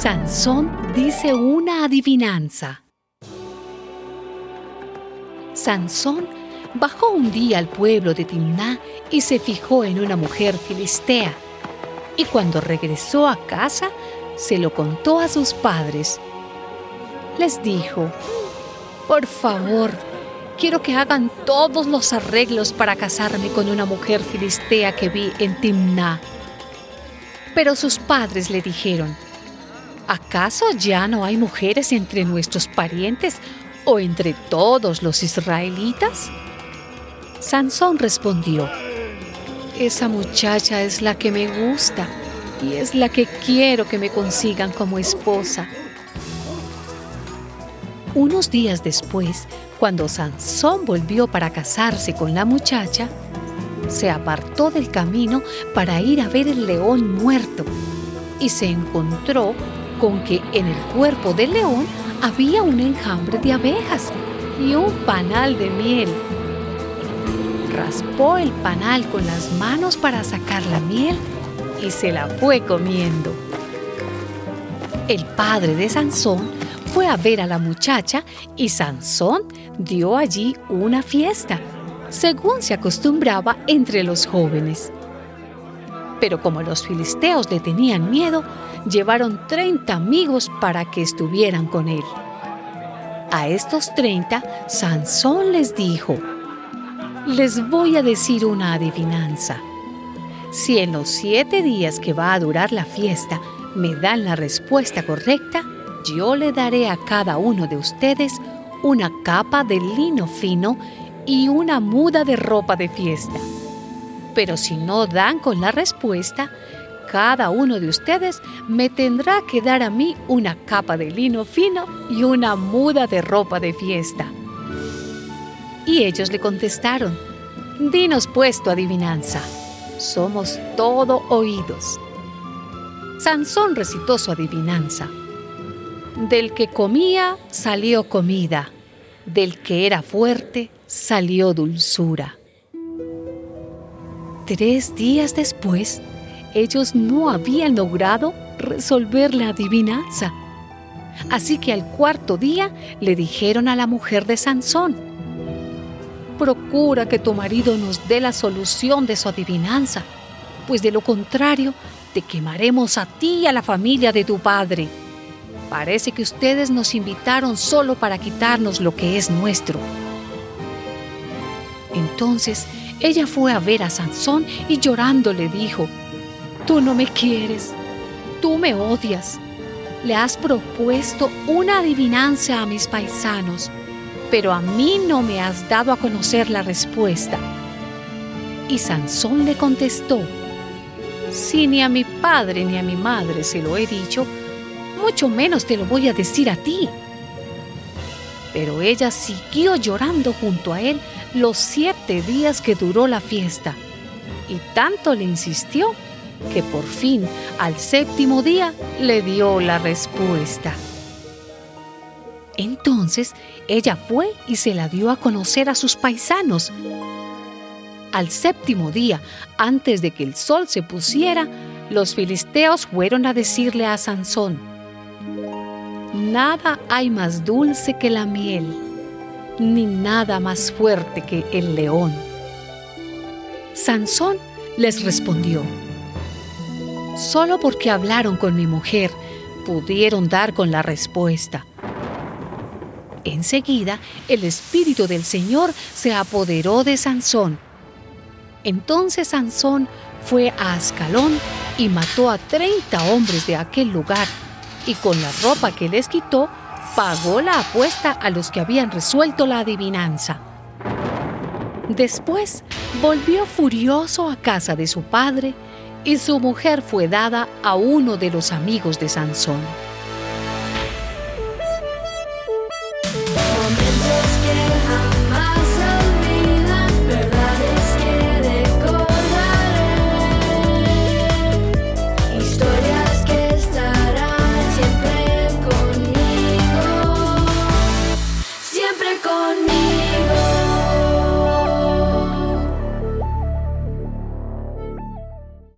Sansón dice una adivinanza. Sansón bajó un día al pueblo de Timná y se fijó en una mujer filistea. Y cuando regresó a casa, se lo contó a sus padres. Les dijo, por favor, quiero que hagan todos los arreglos para casarme con una mujer filistea que vi en Timná. Pero sus padres le dijeron, ¿acaso ya no hay mujeres entre nuestros parientes o entre todos los israelitas? Sansón respondió, esa muchacha es la que me gusta y es la que quiero que me consigan como esposa. Unos días después, cuando Sansón volvió para casarse con la muchacha, se apartó del camino para ir a ver el león muerto y se encontró con que en el cuerpo del león había un enjambre de abejas y un panal de miel. Raspó el panal con las manos para sacar la miel y se la fue comiendo. El padre de Sansón fue a ver a la muchacha y Sansón dio allí una fiesta, según se acostumbraba entre los jóvenes. Pero como los filisteos le tenían miedo, llevaron 30 amigos para que estuvieran con él. A estos 30, Sansón les dijo, les voy a decir una adivinanza. Si en los siete días que va a durar la fiesta me dan la respuesta correcta, yo le daré a cada uno de ustedes una capa de lino fino y una muda de ropa de fiesta. Pero si no dan con la respuesta, cada uno de ustedes me tendrá que dar a mí una capa de lino fino y una muda de ropa de fiesta. Y ellos le contestaron, Dinos pues tu adivinanza, somos todo oídos. Sansón recitó su adivinanza. Del que comía salió comida, del que era fuerte salió dulzura. Tres días después, ellos no habían logrado resolver la adivinanza. Así que al cuarto día le dijeron a la mujer de Sansón, procura que tu marido nos dé la solución de su adivinanza, pues de lo contrario te quemaremos a ti y a la familia de tu padre. Parece que ustedes nos invitaron solo para quitarnos lo que es nuestro. Entonces ella fue a ver a Sansón y llorando le dijo, Tú no me quieres, tú me odias. Le has propuesto una adivinanza a mis paisanos, pero a mí no me has dado a conocer la respuesta. Y Sansón le contestó, si ni a mi padre ni a mi madre se lo he dicho, mucho menos te lo voy a decir a ti. Pero ella siguió llorando junto a él los siete días que duró la fiesta, y tanto le insistió que por fin al séptimo día le dio la respuesta. Entonces ella fue y se la dio a conocer a sus paisanos. Al séptimo día, antes de que el sol se pusiera, los filisteos fueron a decirle a Sansón, Nada hay más dulce que la miel, ni nada más fuerte que el león. Sansón les respondió, Solo porque hablaron con mi mujer pudieron dar con la respuesta. Enseguida, el Espíritu del Señor se apoderó de Sansón. Entonces Sansón fue a Ascalón y mató a 30 hombres de aquel lugar, y con la ropa que les quitó, pagó la apuesta a los que habían resuelto la adivinanza. Después volvió furioso a casa de su padre y su mujer fue dada a uno de los amigos de Sansón.